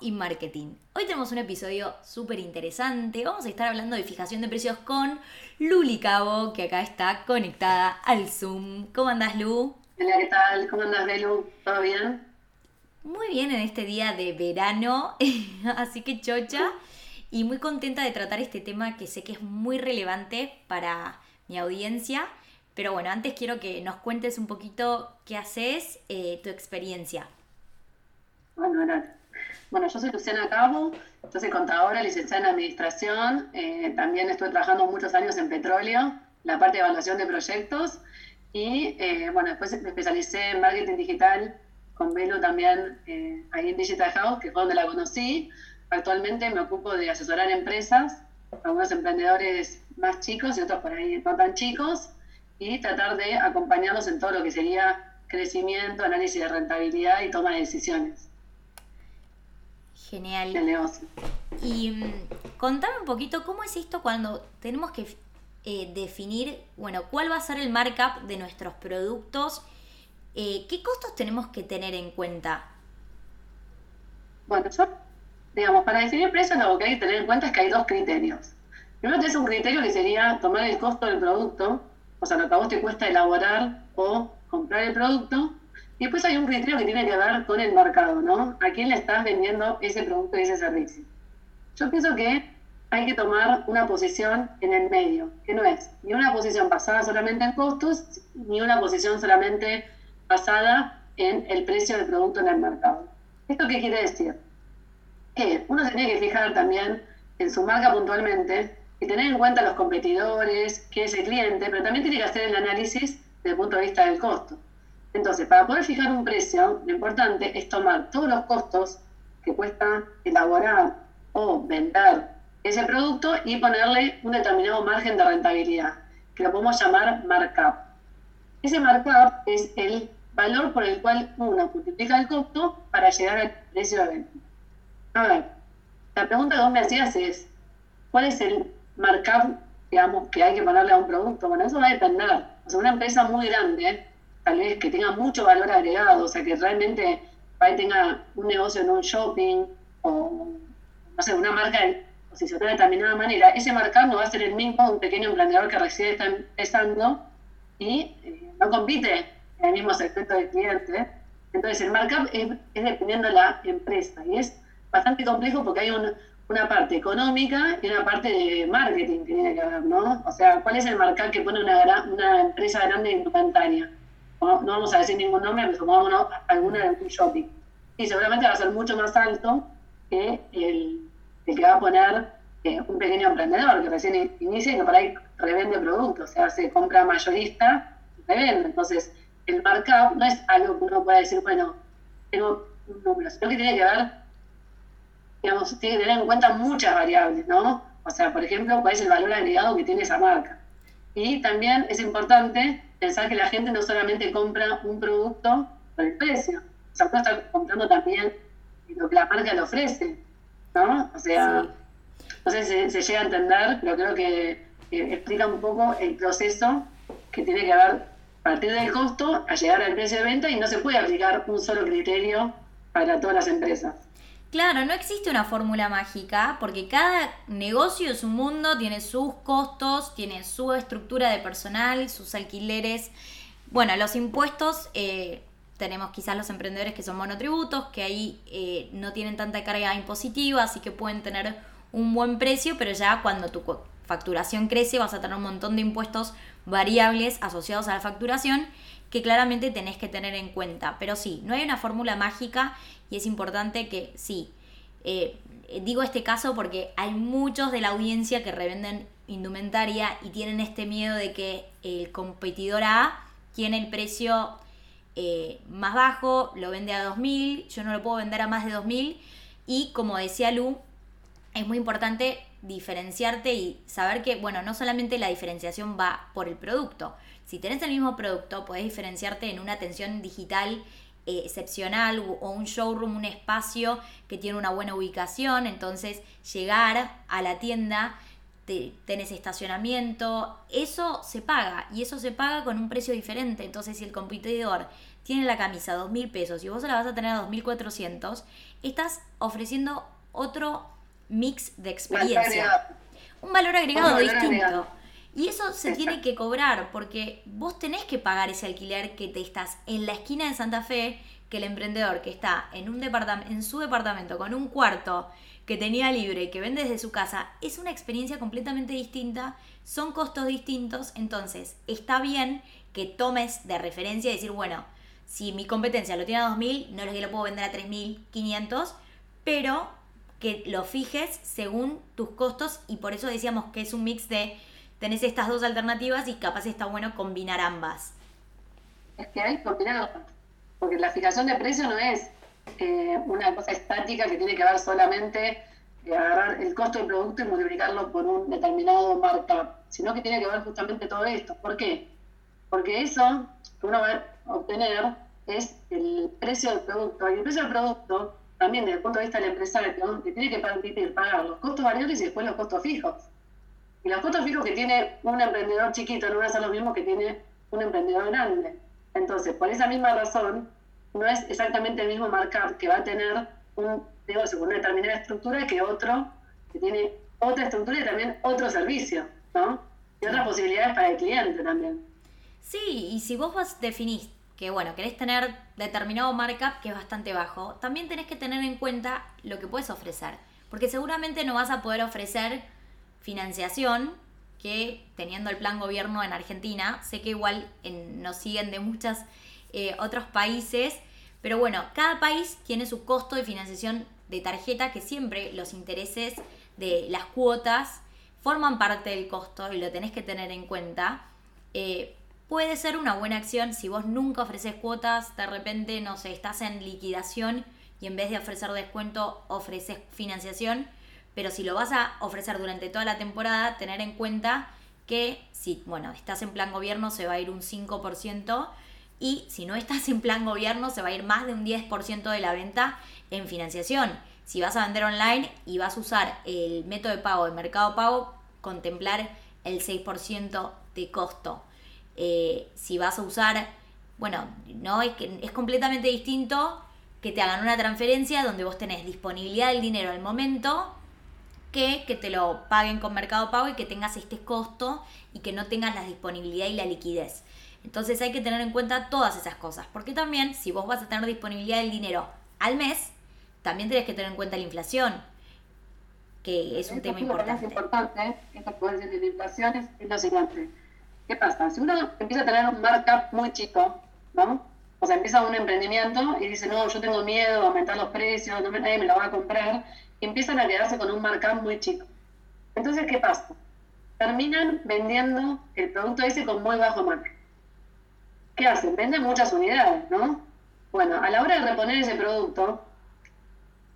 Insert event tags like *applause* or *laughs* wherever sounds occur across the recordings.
y marketing. Hoy tenemos un episodio súper interesante. Vamos a estar hablando de fijación de precios con Luli Cabo, que acá está conectada al Zoom. ¿Cómo andás, Lu? Hola, ¿qué tal? ¿Cómo andás, Belu? ¿Todo bien? Muy bien en este día de verano, *laughs* así que chocha. Y muy contenta de tratar este tema que sé que es muy relevante para mi audiencia. Pero bueno, antes quiero que nos cuentes un poquito qué haces, eh, tu experiencia. Bueno, bueno, yo soy Luciana Cabo, yo soy contadora, licenciada en Administración, eh, también estuve trabajando muchos años en petróleo, la parte de evaluación de proyectos, y eh, bueno, después me especialicé en marketing digital con Velo también eh, ahí en Digital House, que fue donde la conocí. Actualmente me ocupo de asesorar empresas, algunos emprendedores más chicos y otros por ahí no tan chicos, y tratar de acompañarlos en todo lo que sería crecimiento, análisis de rentabilidad y toma de decisiones. Genial. Y mm, contame un poquito cómo es esto cuando tenemos que eh, definir, bueno, cuál va a ser el markup de nuestros productos, eh, qué costos tenemos que tener en cuenta. Bueno, yo, digamos, para definir precios lo que hay que tener en cuenta es que hay dos criterios. Primero es un criterio que sería tomar el costo del producto, o sea, lo que a vos te cuesta elaborar o comprar el producto, y después hay un criterio que tiene que ver con el mercado, ¿no? ¿A quién le estás vendiendo ese producto y ese servicio? Yo pienso que hay que tomar una posición en el medio, que no es ni una posición basada solamente en costos, ni una posición solamente basada en el precio del producto en el mercado. ¿Esto qué quiere decir? Que uno se tiene que fijar también en su marca puntualmente y tener en cuenta los competidores, qué es el cliente, pero también tiene que hacer el análisis desde el punto de vista del costo. Entonces, para poder fijar un precio, lo importante es tomar todos los costos que cuesta elaborar o vender ese producto y ponerle un determinado margen de rentabilidad, que lo podemos llamar markup. Ese markup es el valor por el cual uno multiplica el costo para llegar al precio de venta. A ver, la pregunta que vos me hacías es, ¿cuál es el markup, digamos, que hay que ponerle a un producto? Bueno, eso va a depender. O sea, una empresa muy grande tal vez que tenga mucho valor agregado, o sea, que realmente tenga un negocio en un shopping o, no sé, una marca posicionada de determinada manera, ese marcado no va a ser el mismo un pequeño emprendedor que recién está empezando y eh, no compite en el mismo segmento de cliente. Entonces, el markup es, dependiendo de la empresa y es bastante complejo porque hay una parte económica y una parte de marketing que tiene que ver, ¿no? O sea, ¿cuál es el markup que pone una, una empresa grande en tu pantalla? No, vamos a decir ningún nombre, pero supongámonos alguna de un shopping. Y seguramente va a ser mucho más alto que el, que va a poner eh, un pequeño emprendedor que recién inicia y que por ahí revende productos, o sea, se compra mayorista y revende. Entonces, el markup no es algo que uno pueda decir, bueno, tengo un número, sino que tiene que ver, digamos, tiene que tener en cuenta muchas variables, ¿no? O sea, por ejemplo, cuál es el valor agregado que tiene esa marca. Y también es importante pensar que la gente no solamente compra un producto por el precio, o sea, uno está comprando también lo que la marca le ofrece, ¿no? O sea, no sé si se, llega a entender, pero creo que, explica un poco el proceso que tiene que ver partir del costo a llegar al precio de venta y no se puede aplicar un solo criterio para todas las empresas. Claro, no existe una fórmula mágica porque cada negocio es un mundo, tiene sus costos, tiene su estructura de personal, sus alquileres. Bueno, los impuestos, eh, tenemos quizás los emprendedores que son monotributos, que ahí eh, no tienen tanta carga impositiva, así que pueden tener un buen precio, pero ya cuando tu facturación crece vas a tener un montón de impuestos variables asociados a la facturación que claramente tenés que tener en cuenta. Pero sí, no hay una fórmula mágica y es importante que sí. Eh, digo este caso porque hay muchos de la audiencia que revenden indumentaria y tienen este miedo de que el competidor A tiene el precio eh, más bajo, lo vende a 2.000, yo no lo puedo vender a más de 2.000 y como decía Lu, es muy importante diferenciarte y saber que, bueno, no solamente la diferenciación va por el producto. Si tenés el mismo producto, podés diferenciarte en una atención digital eh, excepcional o un showroom, un espacio que tiene una buena ubicación. Entonces, llegar a la tienda, tenés estacionamiento, eso se paga y eso se paga con un precio diferente. Entonces, si el competidor tiene la camisa 2 mil pesos y vos se la vas a tener a 2.400, estás ofreciendo otro mix de experiencia. Un valor agregado distinto. Y eso se tiene que cobrar porque vos tenés que pagar ese alquiler que te estás en la esquina de Santa Fe, que el emprendedor que está en, un en su departamento con un cuarto que tenía libre y que vende desde su casa, es una experiencia completamente distinta, son costos distintos, entonces está bien que tomes de referencia y decir, bueno, si mi competencia lo tiene a 2.000, no es que lo puedo vender a 3.500, pero que lo fijes según tus costos y por eso decíamos que es un mix de tenés estas dos alternativas y capaz está bueno combinar ambas. Es que hay que combinar, porque la fijación de precio no es eh, una cosa estática que tiene que ver solamente eh, agarrar el costo del producto y multiplicarlo por un determinado markup, sino que tiene que ver justamente todo esto. ¿Por qué? Porque eso que uno va a obtener es el precio del producto. Y el precio del producto, también desde el punto de vista del empresario, que tiene que permitir pagar los costos variables y después los costos fijos. Y los costos fijos que tiene un emprendedor chiquito no van a ser los mismos que tiene un emprendedor grande. Entonces, por esa misma razón, no es exactamente el mismo markup que va a tener un negocio con una determinada estructura que otro que tiene otra estructura y también otro servicio, ¿no? Y otras posibilidades para el cliente también. Sí, y si vos vas, definís que, bueno, querés tener determinado markup que es bastante bajo, también tenés que tener en cuenta lo que puedes ofrecer. Porque seguramente no vas a poder ofrecer financiación que teniendo el plan gobierno en Argentina, sé que igual nos siguen de muchos eh, otros países, pero bueno, cada país tiene su costo de financiación de tarjeta que siempre los intereses de las cuotas forman parte del costo y lo tenés que tener en cuenta. Eh, puede ser una buena acción si vos nunca ofreces cuotas, de repente, no sé, estás en liquidación y en vez de ofrecer descuento ofreces financiación, pero si lo vas a ofrecer durante toda la temporada, tener en cuenta que si, bueno, estás en plan gobierno se va a ir un 5% y si no estás en plan gobierno se va a ir más de un 10% de la venta en financiación. Si vas a vender online y vas a usar el método de pago de mercado pago, contemplar el 6% de costo. Eh, si vas a usar, bueno, no es, que es completamente distinto que te hagan una transferencia donde vos tenés disponibilidad del dinero al momento que que te lo paguen con Mercado Pago y que tengas este costo y que no tengas la disponibilidad y la liquidez. Entonces hay que tener en cuenta todas esas cosas, porque también si vos vas a tener disponibilidad del dinero al mes, también tenés que tener en cuenta la inflación, que es un tema importante. Es importante, esta de la inflación es lo siguiente ¿Qué pasa? Si uno empieza a tener un markup muy chico, ¿no? O sea, empieza un emprendimiento y dice, no, yo tengo miedo a aumentar los precios, no me, nadie me lo va a comprar, empiezan a quedarse con un markup muy chico. Entonces, ¿qué pasa? Terminan vendiendo el producto ese con muy bajo markup. ¿Qué hacen? Venden muchas unidades, ¿no? Bueno, a la hora de reponer ese producto,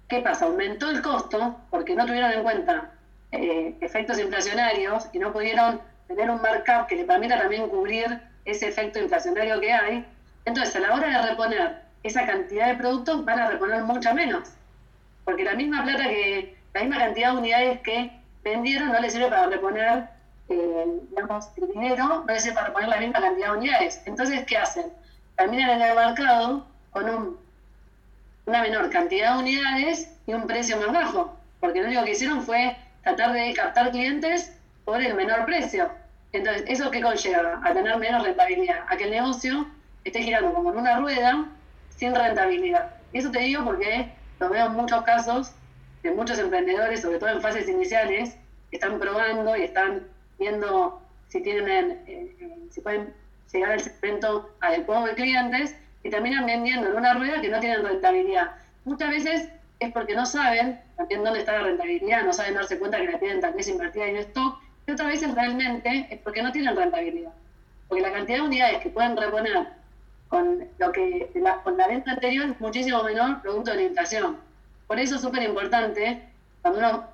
¿qué pasa? Aumentó el costo porque no tuvieron en cuenta eh, efectos inflacionarios y no pudieron tener un markup que le permita también cubrir ese efecto inflacionario que hay. Entonces, a la hora de reponer esa cantidad de productos, van a reponer mucha menos. Porque la misma plata que, la misma cantidad de unidades que vendieron no les sirve para reponer, eh, el dinero, no les sirve para reponer la misma cantidad de unidades. Entonces, ¿qué hacen? Terminan en el mercado con un, una menor cantidad de unidades y un precio más bajo. Porque lo único que hicieron fue tratar de captar clientes por el menor precio. Entonces, ¿eso qué conlleva? A tener menos rentabilidad, a que el negocio esté girando como en una rueda sin rentabilidad. Y eso te digo porque lo veo en muchos casos de muchos emprendedores, sobre todo en fases iniciales, que están probando y están viendo si tienen, eh, eh, si pueden llegar al segmento adecuado de clientes y terminan vendiendo en una rueda que no tienen rentabilidad. Muchas veces es porque no saben también dónde está la rentabilidad, no saben darse cuenta que la tienen tal vez invertida en stock y otras veces realmente es porque no tienen rentabilidad. Porque la cantidad de unidades que pueden reponer con lo que la, con la venta anterior es muchísimo menor producto de la inflación. Por eso es súper importante, cuando uno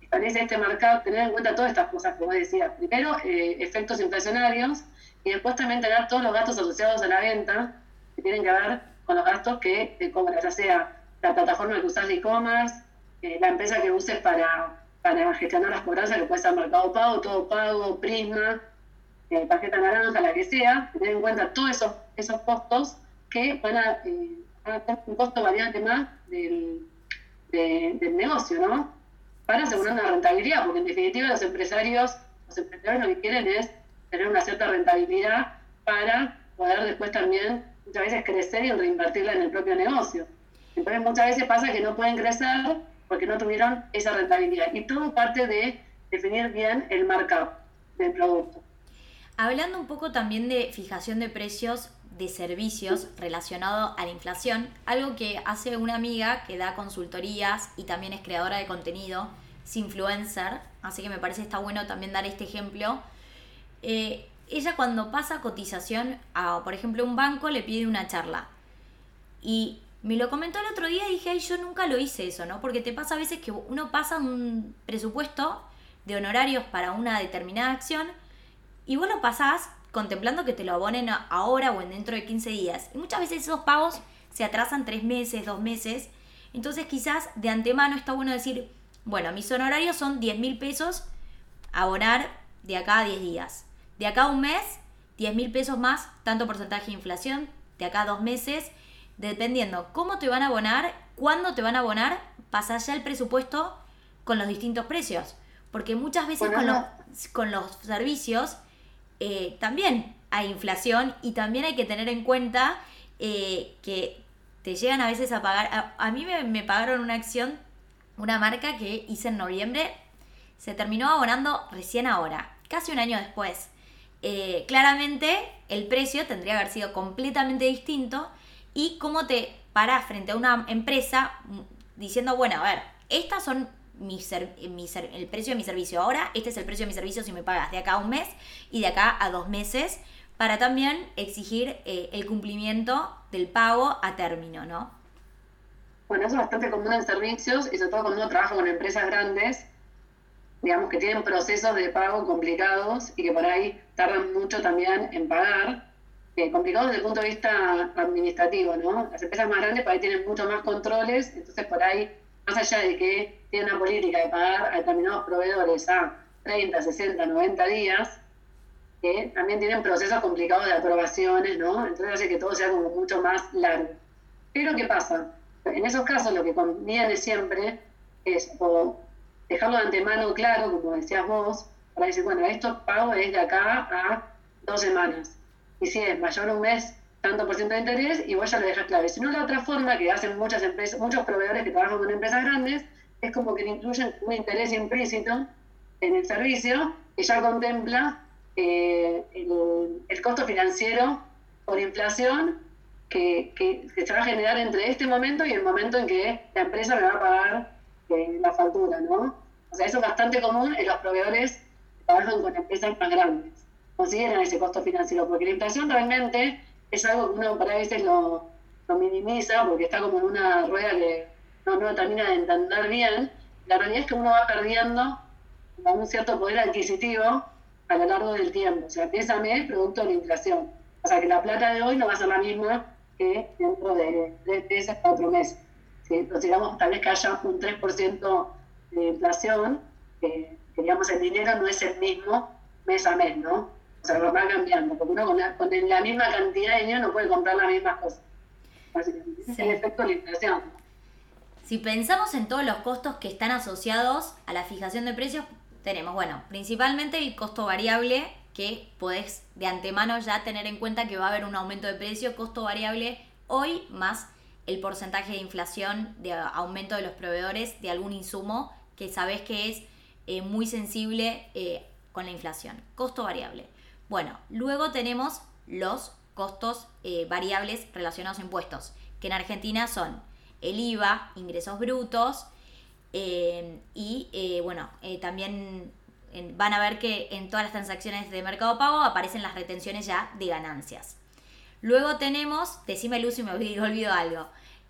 establece este mercado, tener en cuenta todas estas cosas que vos decías. Primero, eh, efectos inflacionarios y después también tener todos los gastos asociados a la venta que tienen que ver con los gastos que te cobra, ya sea la plataforma que usas de e-commerce, eh, la empresa que uses para para gestionar las cobranzas, que puede ser Mercado Pago, Todo Pago, Prisma, eh, tarjeta naranja, la que sea, tener en cuenta todos esos, esos costos que van a, eh, tener un costo variante más del, del negocio, ¿no? Para asegurar una rentabilidad, porque en definitiva los empresarios, los emprendedores lo que quieren es tener una cierta rentabilidad para poder después también muchas veces crecer y reinvertirla en el propio negocio. Entonces muchas veces pasa que no pueden crecer porque no tuvieron esa rentabilidad. Y todo parte de definir bien el markup del producto. Hablando un poco también de fijación de precios de servicios relacionado a la inflación, algo que hace una amiga que da consultorías y también es creadora de contenido, es influencer, así que me parece está bueno también dar este ejemplo. Eh, ella cuando pasa cotización a, por ejemplo, un banco le pide una charla. Y me lo comentó el otro día y dije, yo nunca lo hice eso, ¿no? Porque te pasa a veces que uno pasa un presupuesto de honorarios para una determinada acción y vos lo pasás contemplando que te lo abonen ahora o en dentro de 15 días. Y muchas veces esos pagos se atrasan 3 meses, 2 meses. Entonces quizás de antemano está bueno decir, bueno, mis honorarios son 10 mil pesos, abonar de acá a 10 días. De acá a un mes, 10 mil pesos más, tanto porcentaje de inflación. De acá a dos meses, dependiendo cómo te van a abonar, cuándo te van a abonar, pasas ya el presupuesto con los distintos precios. Porque muchas veces con, los, con los servicios eh, también hay inflación y también hay que tener en cuenta eh, que te llegan a veces a pagar. A, mí me, pagaron una acción, una marca que hice en noviembre, se terminó abonando recién ahora, casi un año después. Eh, claramente el precio tendría que haber sido completamente distinto y cómo te paras frente a una empresa mm, diciendo, bueno, a ver, estas son mi el precio de mi servicio ahora, este es el precio de mi servicio si me pagas de acá a un mes y de acá a dos meses, para también exigir eh, el cumplimiento del pago a término, ¿no? Bueno, eso es bastante común en servicios y sobre todo cuando uno trabaja con empresas grandes, digamos que tienen procesos de pago complicados y que por ahí tardan mucho también en pagar, eh, complicados desde el punto de vista administrativo, ¿no? Las empresas más grandes por ahí tienen mucho más controles, entonces por ahí más allá de que tiene una política de pagar a determinados proveedores a 30, 60, 90 días, que también tienen procesos complicados de aprobaciones, ¿no? Entonces hace que todo sea como mucho más largo. Pero ¿qué pasa? En esos casos lo que conviene siempre es dejarlo de antemano claro, como decías vos, para decir, bueno, esto pago es de acá a dos semanas. Y si es mayor un mes, tanto por ciento de interés y vos ya lo dejas claro. Si no, la otra forma que hacen muchas empresas, muchos proveedores que trabajan con empresas grandes, es como que le incluyen un interés implícito en el servicio que ya contempla eh, el, costo financiero por inflación que, que, se va a generar entre este momento y el momento en que la empresa me va a pagar eh, la factura, ¿no? O sea, eso es bastante común en los proveedores que trabajan con empresas más grandes. Consideran ese costo financiero, porque la inflación realmente es algo que uno para veces lo, minimiza porque está como en una rueda que no, no termina de entender bien. La realidad es que uno va perdiendo un cierto poder adquisitivo a lo largo del tiempo. O sea, mes a mes, producto de la inflación. O sea, que la plata de hoy no va a ser la misma que dentro de tres meses, cuatro meses. ¿sí? Entonces, digamos, tal vez que haya un 3% de inflación, que, digamos, el dinero no es el mismo mes a mes, ¿no? O sea, lo va cambiando, porque uno con la, con la misma cantidad de dinero no puede comprar las mismas cosas. Básicamente. Es el efecto de la inflación. Si pensamos en todos los costos que están asociados a la fijación de precios, tenemos, bueno, principalmente el costo variable, que podés de antemano ya tener en cuenta que va a haber un aumento de precio, costo variable hoy más el porcentaje de inflación, de aumento de los proveedores de algún insumo que sabes que es eh, muy sensible eh, con la inflación. Costo variable. Bueno, luego tenemos los costos eh, variables relacionados a impuestos, que en Argentina son el IVA, ingresos brutos, eh, y eh, bueno, también van a ver que en todas las transacciones de Mercado Pago aparecen las retenciones ya de ganancias. Luego tenemos, decime Lucy, me olvido *laughs* algo.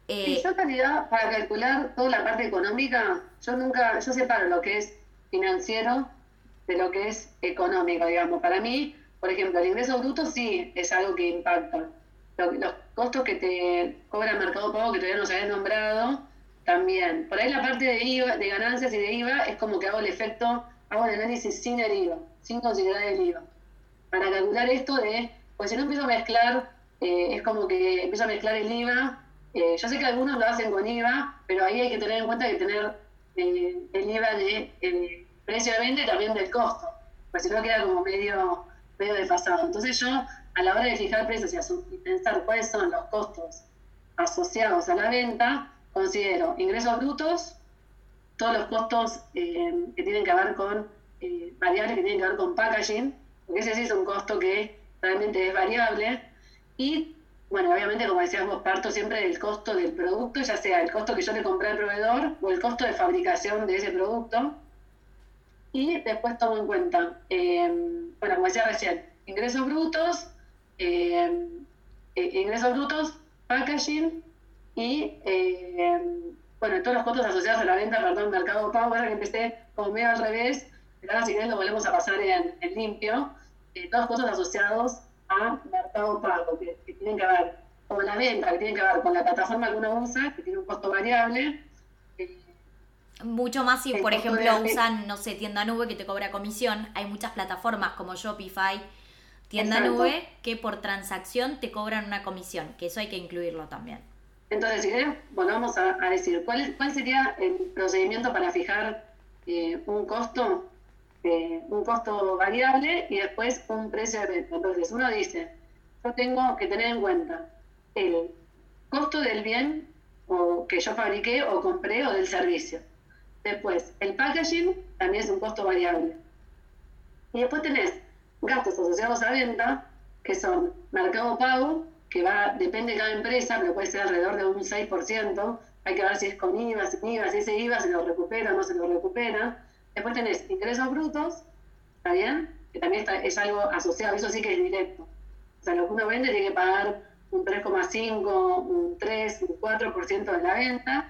Eh, yo en realidad, para calcular toda la parte económica, yo nunca, yo separo lo que es financiero de lo que es económico, digamos. Para mí, por ejemplo, el ingreso bruto sí es algo que impacta. Los, costos que te cobra el mercado pago que todavía no se había nombrado, también. Por ahí la parte de IVA, de ganancias y de IVA es como que hago el efecto, hago el análisis sin el IVA, sin considerar el IVA. Para calcular esto de, pues si no empiezo a mezclar eh, es como que empiezo a mezclar el IVA. Eh, yo sé que algunos lo hacen con IVA, pero ahí hay que tener en cuenta que tener eh, el IVA de el precio de venta también del costo, pues si no queda como medio, medio desfasado. Entonces yo, a la hora de fijar precios y, pensar cuáles son los costos asociados a la venta, considero ingresos brutos, todos los costos que tienen que ver con variables que tienen que ver con packaging, porque ese sí es un costo que realmente es variable. Y, bueno, obviamente, como decías vos, parto siempre del costo del producto, ya sea el costo que yo le compré al proveedor o el costo de fabricación de ese producto. Y después tomo en cuenta, em, bueno, como decía recién, ingresos brutos, em, eh, ingresos brutos, packaging y, em, bueno, todos los costos asociados a la venta, perdón, mercado pago, ahora que empecé como medio al revés, pero ahora si querés lo volvemos a pasar en, en limpio, eh, todos los costos asociados a mercado pago, que, tienen que ver con la venta, que tienen que ver con la plataforma que uno usa, que tiene un costo variable. Mucho más si, por ejemplo, *laughs* usan, no sé, tienda nube que te cobra comisión. Hay muchas plataformas como Shopify, tienda nube, que por transacción te cobran una comisión, que eso hay que incluirlo también. Entonces, si querés, volvamos a, decir, ¿cuál, ¿cuál sería el procedimiento para fijar eh, un costo eh, un costo variable y después un precio de venta. Entonces uno dice, yo tengo que tener en cuenta el costo del bien o que yo fabriqué o compré o del servicio. Después, el packaging también es un costo variable. Y después tenés gastos asociados a venta, que son mercado pago, que va, depende de cada empresa, pero puede ser alrededor de un 6%. Hay que ver si es con IVA, sin IVA, si ese IVA se lo recupera o no se lo recupera. Después tenés ingresos brutos, ¿está bien? Que también es algo asociado, eso sí que es directo. O sea, lo que uno vende tiene que pagar un 3,5, un 3, un 4% de la venta.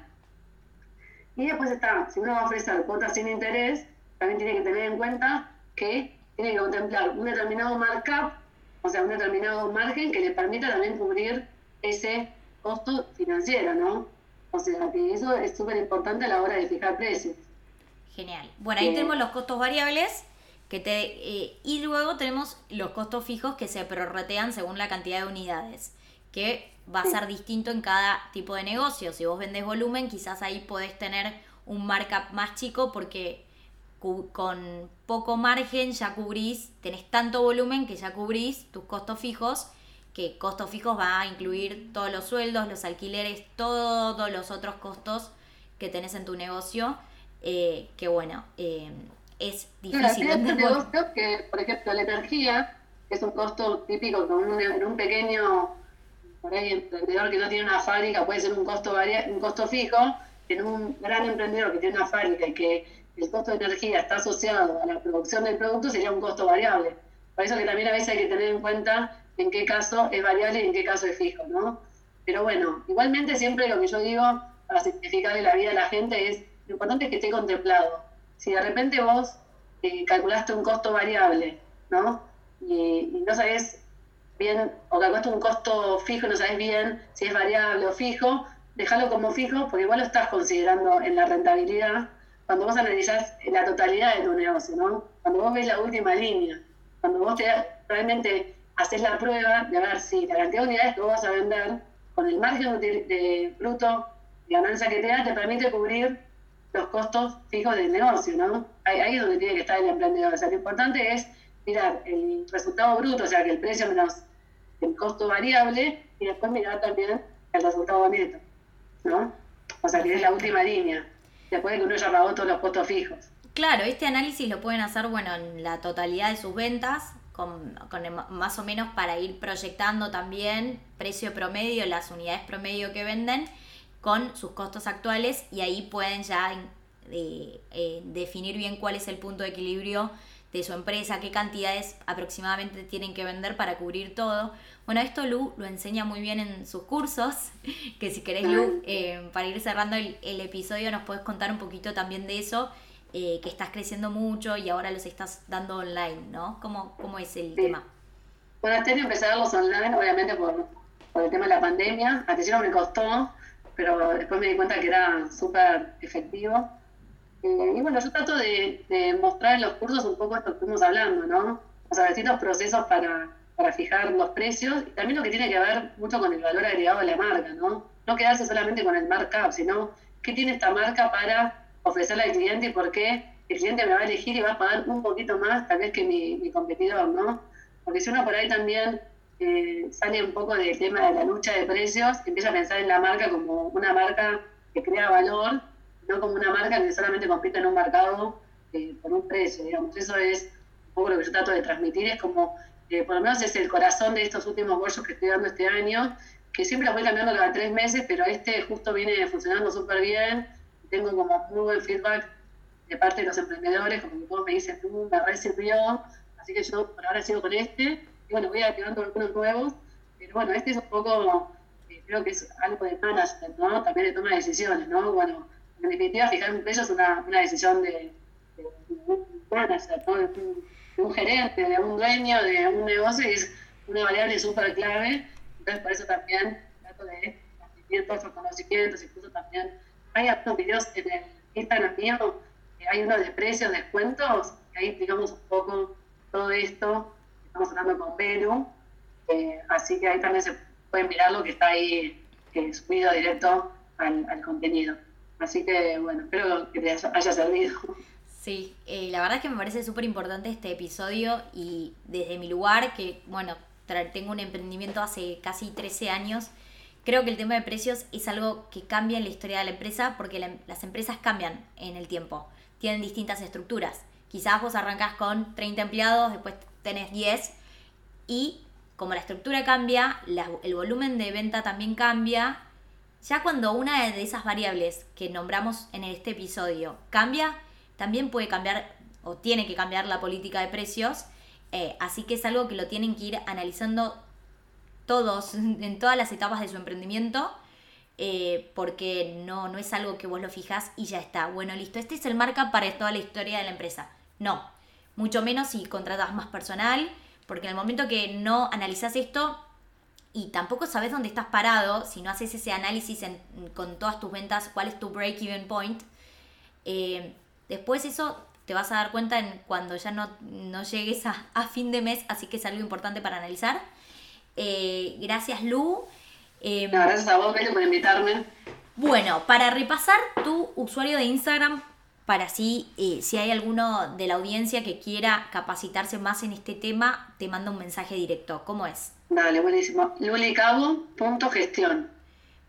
Y después está, si uno va a ofrecer cuotas sin interés, también tiene que tener en cuenta que tiene que contemplar un determinado markup, o sea, un determinado margen que le permita también cubrir ese costo financiero, ¿no? O sea, que eso es súper importante a la hora de fijar precios. Genial. Bueno, ahí tenemos los costos variables que te, eh, y luego tenemos los costos fijos que se prorratean según la cantidad de unidades, que va a ser distinto en cada tipo de negocio. Si vos vendes volumen, quizás ahí podés tener un markup más chico porque con poco margen ya cubrís, tenés tanto volumen que ya cubrís tus costos fijos, que costos fijos va a incluir todos los sueldos, los alquileres, todos los otros costos que tenés en tu negocio eh, que bueno, eh, es difícil. que, por ejemplo, la energía, que es un costo típico con en un pequeño, por ahí, emprendedor que no tiene una fábrica, puede ser un costo, un costo fijo, en un gran emprendedor que tiene una fábrica y que el costo de energía está asociado a la producción del producto, sería un costo variable. Por eso que también a veces hay que tener en cuenta en qué caso es variable y en qué caso es fijo, ¿no? Pero bueno, igualmente siempre lo que yo digo para simplificarle la vida a la gente es lo importante es que esté contemplado. Si de repente vos eh, calculaste un costo variable, ¿no? Y, no sabés bien, o calculaste un costo fijo, no sabés bien si es variable o fijo, déjalo como fijo, porque igual lo estás considerando en la rentabilidad cuando vos analizás la totalidad de tu negocio, ¿no? Cuando vos ves la última línea, cuando vos te, realmente haces la prueba de ver si la cantidad de unidades que vos vas a vender con el margen de, bruto de ganancia que te da te permite cubrir los costos fijos del negocio, ¿no? Ahí, es donde tiene que estar el emprendedor. O sea, lo importante es mirar el resultado bruto, o sea, que el precio menos el costo variable, y después mirar también el resultado neto, ¿no? O sea, que es la última línea, después de que uno ya pagó todos los costos fijos. Claro, este análisis lo pueden hacer, bueno, en la totalidad de sus ventas, con, con más o menos para ir proyectando también precio promedio, las unidades promedio que venden, con sus costos actuales y ahí pueden ya eh, eh, definir bien cuál es el punto de equilibrio de su empresa, qué cantidades aproximadamente tienen que vender para cubrir todo. Bueno, esto Lu lo enseña muy bien en sus cursos, *laughs* que si querés Lu, eh, para ir cerrando el, episodio nos puedes contar un poquito también de eso, que estás creciendo mucho y ahora los estás dando online, ¿no? ¿Cómo, cómo es el tema? Bueno, antes de empezar los online, obviamente por, por el tema de la pandemia, atención me costó, pero después me di cuenta que era súper efectivo. Eh, y bueno, yo trato de, mostrar en los cursos un poco esto que estuvimos hablando, ¿no? O sea, distintos procesos para, para fijar los precios y también lo que tiene que ver mucho con el valor agregado de la marca, ¿no? No quedarse solamente con el markup, sino qué tiene esta marca para ofrecerle al cliente y por qué el cliente me va a elegir y va a pagar un poquito más tal vez que mi, mi competidor, ¿no? Porque si uno por ahí también eh, sale un poco del tema de la lucha de precios, empieza a pensar en la marca como una marca que crea valor, no como una marca que solamente compite en un mercado eh, por un precio, digamos. Eso es un poco lo que yo trato de transmitir, es como, eh, por lo menos es el corazón de estos últimos workshops que estoy dando este año, que siempre los voy cambiando cada tres meses, pero este justo viene funcionando súper bien, tengo como muy buen feedback de parte de los emprendedores, como que todos me dicen, uh, me re sirvió, así que yo por ahora sigo con este, y bueno, voy activando algunos nuevos, pero bueno, este es un poco, eh, creo que es algo de management, ¿no? También de toma de decisiones, ¿no? Bueno, en definitiva, fijar un precio es una, una decisión de, de, ¿no? De un, gerente, de un dueño, de un negocio, y es una variable súper clave, entonces por eso también trato de transmitir todos esos conocimientos, incluso también hay algunos videos en el Instagram mío hay uno de precios, descuentos, y ahí explicamos un poco todo esto. Estamos hablando con Vero, eh, así que ahí también se pueden mirar lo que está ahí eh, subido directo al, contenido. Así que bueno, espero que te haya, servido. Sí, eh, la verdad es que me parece súper importante este episodio y desde mi lugar, que bueno, tengo un emprendimiento hace casi 13 años, creo que el tema de precios es algo que cambia en la historia de la empresa porque las empresas cambian en el tiempo tienen distintas estructuras. Quizás vos arrancás con 30 empleados, después tenés 10 y como la estructura cambia, el volumen de venta también cambia. Ya cuando una de esas variables que nombramos en este episodio cambia, también puede cambiar o tiene que cambiar la política de precios. Eh, así que es algo que lo tienen que ir analizando todos *laughs* en todas las etapas de su emprendimiento eh, porque no, no es algo que vos lo fijas y ya está. Bueno, listo, este es el marca para toda la historia de la empresa. No, mucho menos si contratas más personal, porque en el momento que no analizas esto y tampoco sabes dónde estás parado, si no haces ese análisis con todas tus ventas, cuál es tu break-even point, eh, después eso te vas a dar cuenta en cuando ya no, no llegues a, a, fin de mes, así que es algo importante para analizar. Eh, gracias Lu. Em, gracias a vos, por invitarme. Bueno, para repasar tu usuario de Instagram, para así, eh, si hay alguno de la audiencia que quiera capacitarse más en este tema, te mando un mensaje directo. ¿Cómo es? Dale, buenísimo. lulicabo.gestión.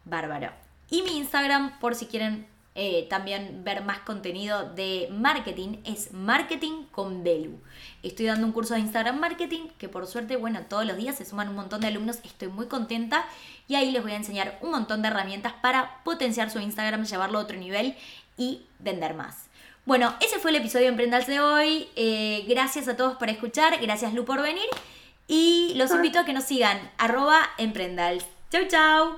Bárbaro. Y mi Instagram, por si quieren eh, también ver más contenido de marketing, es Marketing con Belu. Estoy dando un curso de Instagram Marketing que por suerte, bueno, todos los días se suman un montón de alumnos, estoy muy contenta y ahí les voy a enseñar un montón de herramientas para potenciar su Instagram, llevarlo a otro nivel y vender más. Bueno, ese fue el episodio de Emprendals de hoy. Eh, gracias a todos por escuchar, gracias Lu por venir y los invito a que nos sigan arroba Emprendals. Chau, chau.